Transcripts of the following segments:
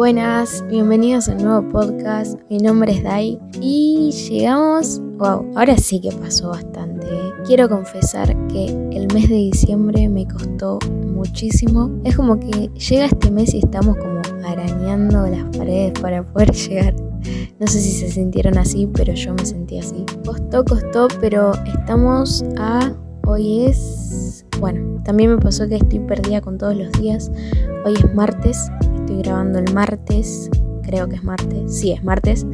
Buenas, bienvenidos a un nuevo podcast. Mi nombre es Dai y llegamos. Wow, ahora sí que pasó bastante. ¿eh? Quiero confesar que el mes de diciembre me costó muchísimo. Es como que llega este mes y estamos como arañando las paredes para poder llegar. No sé si se sintieron así, pero yo me sentí así. Costó, costó, pero estamos a. Hoy es. Bueno, también me pasó que estoy perdida con todos los días. Hoy es martes, estoy grabando el martes, creo que es martes, sí es martes.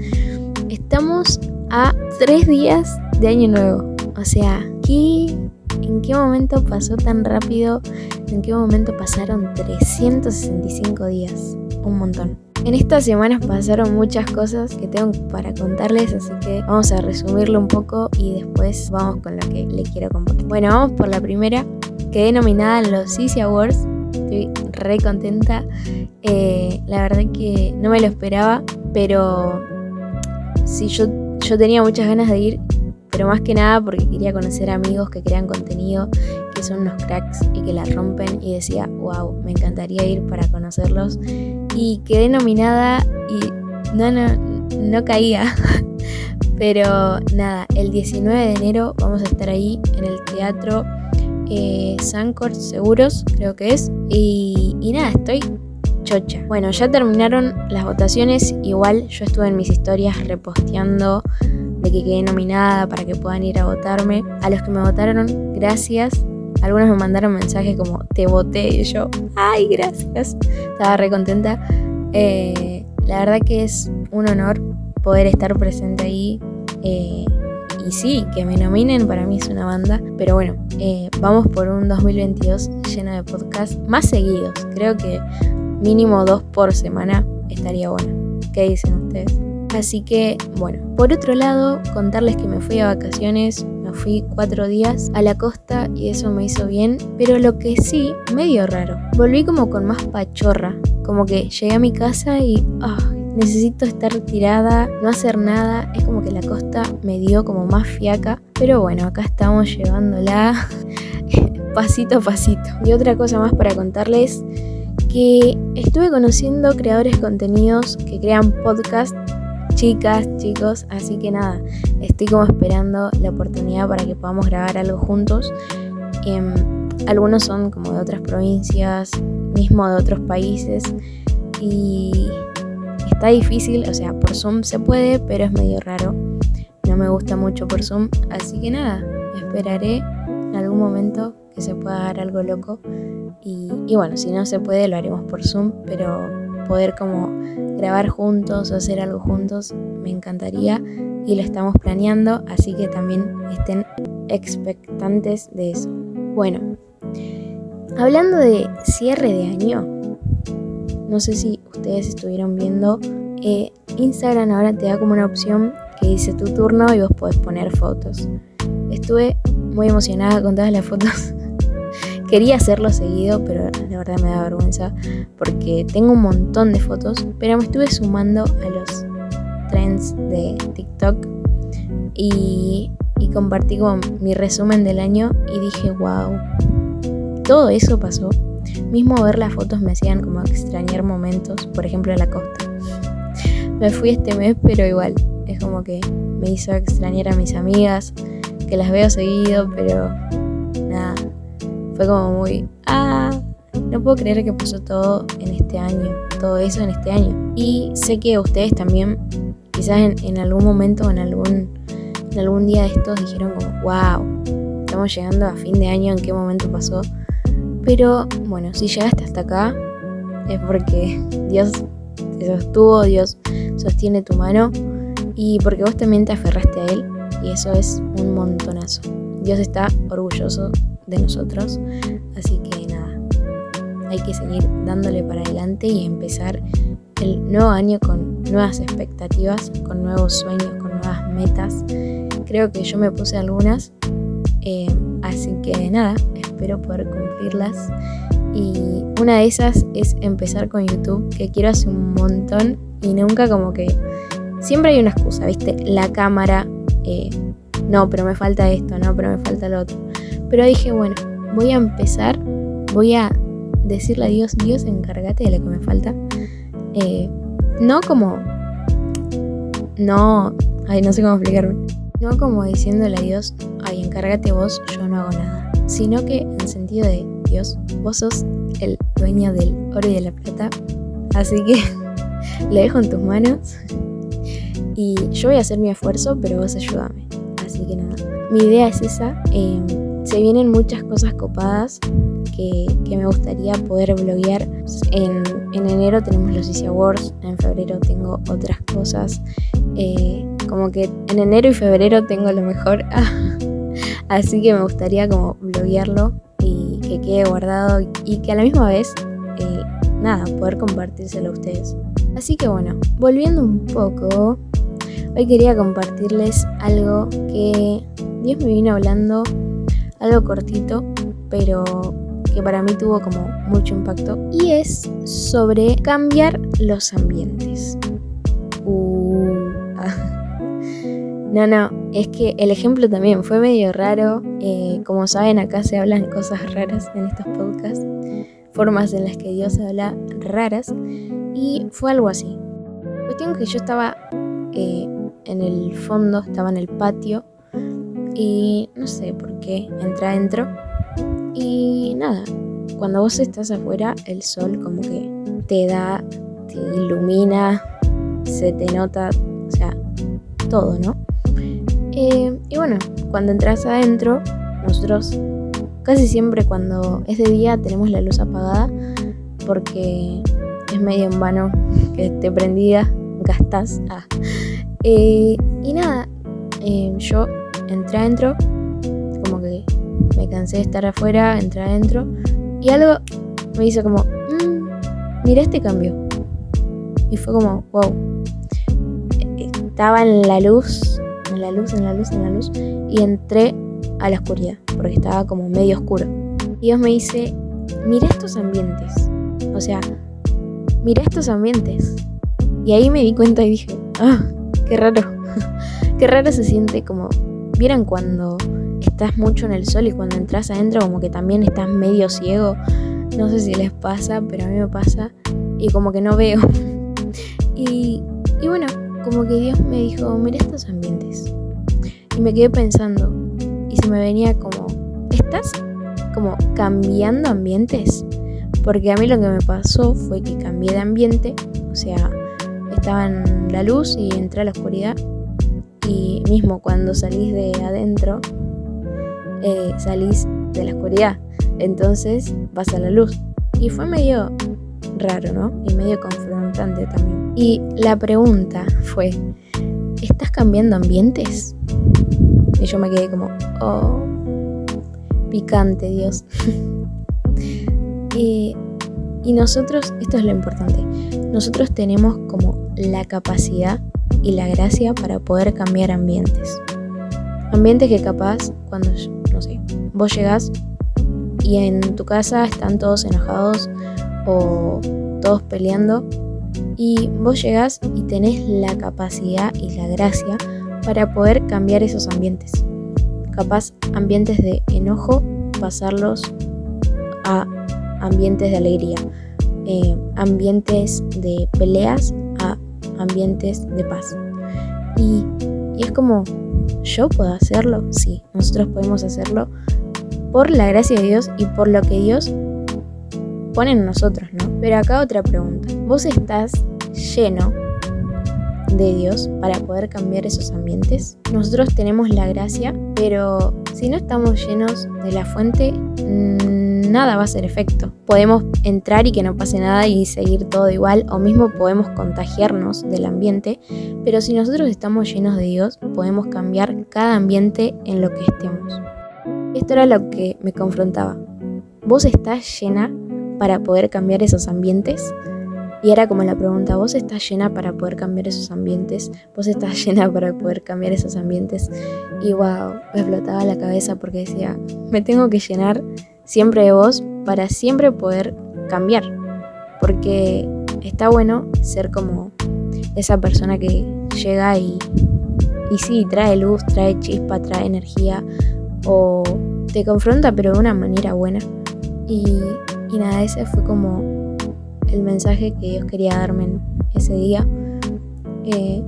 Estamos a tres días de año nuevo. O sea, ¿qué, ¿en qué momento pasó tan rápido? ¿En qué momento pasaron 365 días? Un montón. En estas semanas pasaron muchas cosas que tengo para contarles, así que vamos a resumirlo un poco y después vamos con lo que le quiero compartir. Bueno, vamos por la primera. Quedé nominada en los Easy Awards. Estoy re contenta. Eh, la verdad que no me lo esperaba, pero sí, yo, yo tenía muchas ganas de ir, pero más que nada porque quería conocer amigos que crean contenido, que son unos cracks y que la rompen y decía, wow, me encantaría ir para conocerlos. Y quedé nominada y no, no, no caía. Pero nada, el 19 de enero vamos a estar ahí en el teatro eh, Sancor Seguros, creo que es. Y, y nada, estoy chocha. Bueno, ya terminaron las votaciones. Igual yo estuve en mis historias reposteando de que quedé nominada para que puedan ir a votarme. A los que me votaron, gracias. Algunos me mandaron mensajes como te voté y yo, ay, gracias. Estaba re contenta. Eh, la verdad que es un honor poder estar presente ahí. Eh, y sí, que me nominen para mí es una banda. Pero bueno, eh, vamos por un 2022 lleno de podcasts más seguidos. Creo que mínimo dos por semana estaría bueno. ¿Qué dicen ustedes? Así que, bueno, por otro lado, contarles que me fui a vacaciones, me fui cuatro días a la costa y eso me hizo bien, pero lo que sí, medio raro, volví como con más pachorra, como que llegué a mi casa y necesito estar tirada, no hacer nada, es como que la costa me dio como más fiaca, pero bueno, acá estamos llevándola pasito a pasito. Y otra cosa más para contarles que estuve conociendo creadores contenidos que crean podcast, chicas, chicos, así que nada, estoy como esperando la oportunidad para que podamos grabar algo juntos. Em, algunos son como de otras provincias, mismo de otros países y está difícil, o sea, por Zoom se puede, pero es medio raro. No me gusta mucho por Zoom, así que nada, esperaré en algún momento que se pueda dar algo loco y, bueno, si no se puede lo haremos por Zoom, pero poder como grabar juntos o hacer algo juntos me encantaría y lo estamos planeando, así que también estén expectantes de eso. Bueno, hablando de cierre de año, no sé si ustedes estuvieron viendo, eh, Instagram ahora te da como una opción que dice tu turno y vos podés poner fotos. Estuve muy emocionada con todas las fotos Quería hacerlo seguido, pero la verdad me da vergüenza porque tengo un montón de fotos, pero me estuve sumando a los trends de TikTok y, y compartí como mi resumen del año y dije, wow, todo eso pasó. Mismo ver las fotos me hacían como extrañar momentos, por ejemplo en la costa. Me fui este mes, pero igual, es como que me hizo extrañar a mis amigas, que las veo seguido, pero fue como muy, ah, no puedo creer que pasó todo en este año, todo eso en este año. Y sé que ustedes también, quizás en, algún momento o en algún, en algún día de estos dijeron como, wow, estamos llegando a fin de año, en qué momento pasó. Pero bueno, si llegaste hasta acá, es porque Dios te sostuvo, Dios sostiene tu mano y porque vos también te aferraste a Él y eso es un montonazo. Dios está orgulloso de nosotros. Así que nada, hay que seguir dándole para adelante y empezar el nuevo año con nuevas expectativas, con nuevos sueños, con nuevas metas. Creo que yo me puse algunas, eh, así que nada, espero poder cumplirlas. Y una de esas es empezar con YouTube, que quiero hace un montón y nunca como que... Siempre hay una excusa, ¿viste? La cámara, eh, no, pero me falta esto, no, pero me falta lo otro. Pero dije, bueno, voy a empezar, voy a decirle a Dios, Dios, encárgate de lo que me falta. Eh, no como... No... Ay, no sé cómo explicarme. No como diciéndole a Dios, ay, encárgate vos, yo no hago nada. Sino que en sentido de, Dios, vos sos el dueño del oro y de la plata. Así que le dejo en tus manos. Y yo voy a hacer mi esfuerzo, pero vos ayúdame. Así que nada, mi idea es esa. Em, se vienen muchas cosas copadas que, me gustaría poder bloguear. En, enero tenemos los Easy Awards, en febrero tengo otras cosas. Eh, como que en enero y febrero tengo lo mejor. Así que me gustaría como bloguearlo y que quede guardado y que a la misma vez, eh, nada, poder compartírselo a ustedes. Así que bueno, volviendo un poco, hoy quería compartirles algo que Dios me vino hablando, algo cortito, pero que para mí tuvo como mucho impacto y es sobre cambiar los ambientes. Uh, no, no, es que el ejemplo también fue medio raro. Eh, como saben, acá se hablan cosas raras en estos podcasts, formas en las que Dios habla raras, y fue algo así. Cuestión que yo estaba en el fondo, estaba en el patio, y no sé por qué, entré adentro y nada, cuando vos estás afuera, el sol como que te da, te ilumina, se te nota, o sea, todo, ¿no? Eh, y bueno, cuando entras adentro, nosotros casi siempre cuando es de día tenemos la luz apagada porque es medio en vano que esté prendida, gastas. Ah. Eh, y nada, eh, yo entré adentro, como que me cansé de estar afuera, entré adentro y algo me hizo como, mmm, mira este cambio. Y fue como, wow. Estaba en la luz, en la luz, en la luz, en la luz, y entré a la oscuridad, porque estaba como medio oscuro. Dios me dice, mira estos ambientes. O sea, mira estos ambientes. Y ahí me di cuenta y dije, ah, qué raro. qué raro se siente como, ¿vieron cuando estás mucho en el sol y cuando entras adentro como que también estás medio ciego. No sé si les pasa, pero a mí me pasa y como que no veo. y, y bueno, como que Dios me dijo, mira estos ambientes. Y me quedé pensando y se me venía como, ¿estás como cambiando ambientes? Porque a mí lo que me pasó fue que cambié de ambiente, o sea, estaba en la luz y entré a la oscuridad. Y mismo cuando salís de adentro, eh, salís de la oscuridad, entonces vas a la luz. Y fue medio raro, ¿no? Y medio confrontante también. Y la pregunta fue, ¿estás cambiando ambientes? Y yo me quedé como, oh, picante, Dios. y, y nosotros, esto es lo importante, nosotros tenemos como la capacidad y la gracia para poder cambiar ambientes. Ambientes que capaz cuando no sé, vos llegás y en tu casa están todos enojados o todos peleando y vos llegás y tenés la capacidad y la gracia para poder cambiar esos ambientes. Capaz ambientes de enojo, pasarlos a ambientes de alegría, eh, ambientes de peleas ambientes de paz. Y, es como ¿Yo puedo hacerlo? Sí, nosotros podemos hacerlo por la gracia de Dios y por lo que Dios pone en nosotros, ¿no? Pero acá otra pregunta. ¿Vos estás lleno de Dios para poder cambiar esos ambientes? Nosotros tenemos la gracia, pero si no estamos llenos de la fuente, nada va a hacer efecto. Podemos entrar y que no pase nada y seguir todo igual, o mismo podemos contagiarnos del ambiente, pero si nosotros estamos llenos de Dios, podemos cambiar cada ambiente en lo que estemos. Esto era lo que me confrontaba. ¿Vos estás llena para poder cambiar esos ambientes? Y era como la pregunta, ¿vos estás llena para poder cambiar esos ambientes? ¿Vos estás llena para poder cambiar esos ambientes? Y wow, me explotaba la cabeza porque decía, me tengo que llenar siempre de vos para siempre poder cambiar. Porque está bueno ser como esa persona que llega y, y sí, trae luz, trae chispa, trae energía o te confronta pero de una manera buena. Y, y nada, ese fue como el mensaje que Dios quería darme ese día. Eh,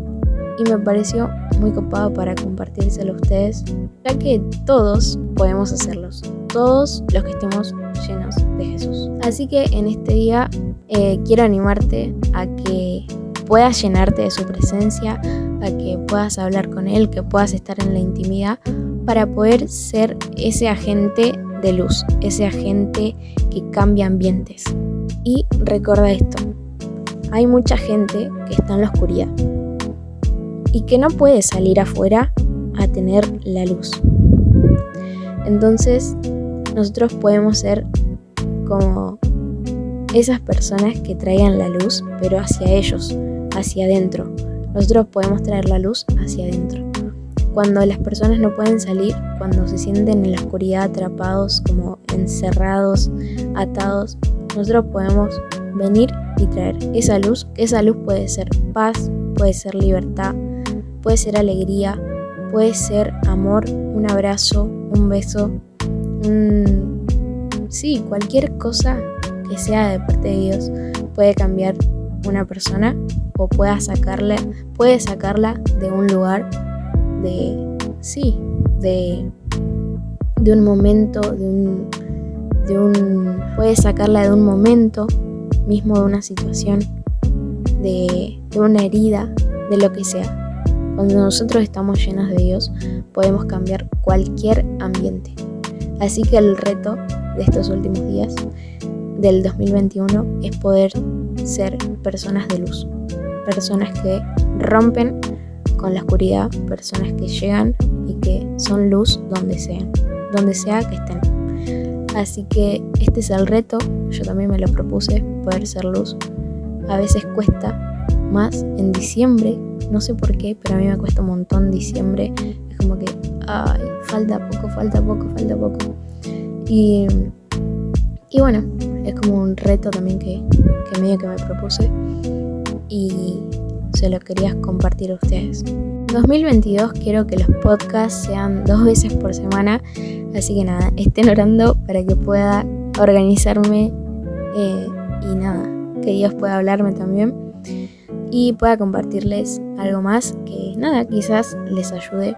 y me pareció muy copado para compartírselo a ustedes, ya que todos podemos hacerlos, todos los que estemos llenos de Jesús. Así que en este día eh, quiero animarte a que puedas llenarte de su presencia, a que puedas hablar con Él, que puedas estar en la intimidad para poder ser ese agente de luz, ese agente que cambia ambientes. Y recuerda esto, hay mucha gente que está en la oscuridad y que no puede salir afuera a tener la luz. Entonces, nosotros podemos ser como esas personas que traigan la luz, pero hacia ellos, hacia adentro. Nosotros podemos traer la luz hacia adentro. Cuando las personas no pueden salir, cuando se sienten en la oscuridad atrapados, como encerrados, atados, nosotros podemos venir y traer esa luz. Esa luz puede ser paz, puede ser libertad, puede ser alegría, puede ser amor, un abrazo, un beso, un... sí, cualquier cosa que sea de parte de Dios puede cambiar una persona o pueda sacarle, puede sacarla de un lugar de, sí, de, de un momento, de un, de un, puede sacarla de un momento mismo, de una situación, de, de una herida, de lo que sea. Cuando nosotros estamos llenos de Dios, podemos cambiar cualquier ambiente. Así que el reto de estos últimos días del 2021 es poder ser personas de luz, personas que rompen con la oscuridad, personas que llegan y que son luz donde sean, donde sea que estén. Así que este es el reto, yo también me lo propuse, poder ser luz. A veces cuesta más en diciembre, no sé por qué, pero a mí me cuesta un montón diciembre. Es como que, ay, falta poco, falta poco, falta poco. Y, y bueno, es como un reto también que, que medio que me propuse. Y se lo quería compartir a ustedes. 2022 quiero que los podcasts sean dos veces por semana, así que nada, estén orando para que pueda organizarme eh, y nada, que Dios pueda hablarme también y pueda compartirles algo más que nada, quizás les ayude,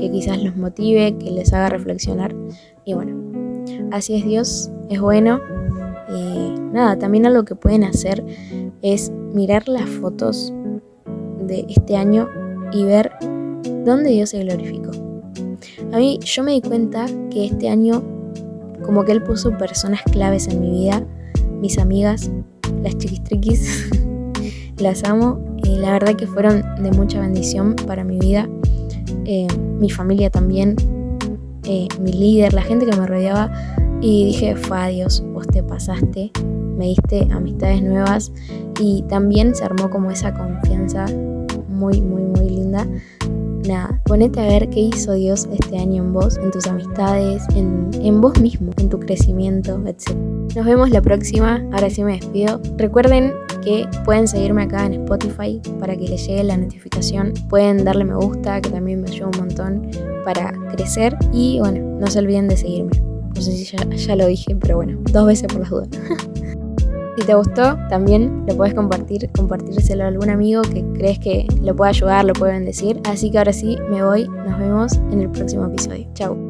que quizás los motive, que les haga reflexionar y bueno, así es Dios, es bueno. Y nada, también algo que pueden hacer es mirar las fotos de este año y ver dónde Dios se glorificó. A mí yo me di cuenta que este año como que Él puso personas claves en mi vida, mis amigas, las chiquistriquis, las amo y la verdad que fueron de mucha bendición para mi vida, eh, mi familia también, eh, mi líder, la gente que me rodeaba y dije, fue Dios, vos te pasaste, me diste amistades nuevas y también se armó como esa confianza muy, muy, muy linda. Nada, ponete a ver qué hizo Dios este año en vos, en tus amistades, en, en vos mismo, en tu crecimiento, etc. Nos vemos la próxima, ahora sí me despido. Recuerden que pueden seguirme acá en Spotify para que les llegue la notificación. Pueden darle me gusta, que también me ayuda un montón para crecer. Y bueno, no se olviden de seguirme. No sé si ya, lo dije, pero bueno, dos veces por las dudas. Si te gustó, también lo puedes compartir, compartírselo a algún amigo que crees que lo puede ayudar, lo puede bendecir. Así que ahora sí, me voy. Nos vemos en el próximo episodio. Chao.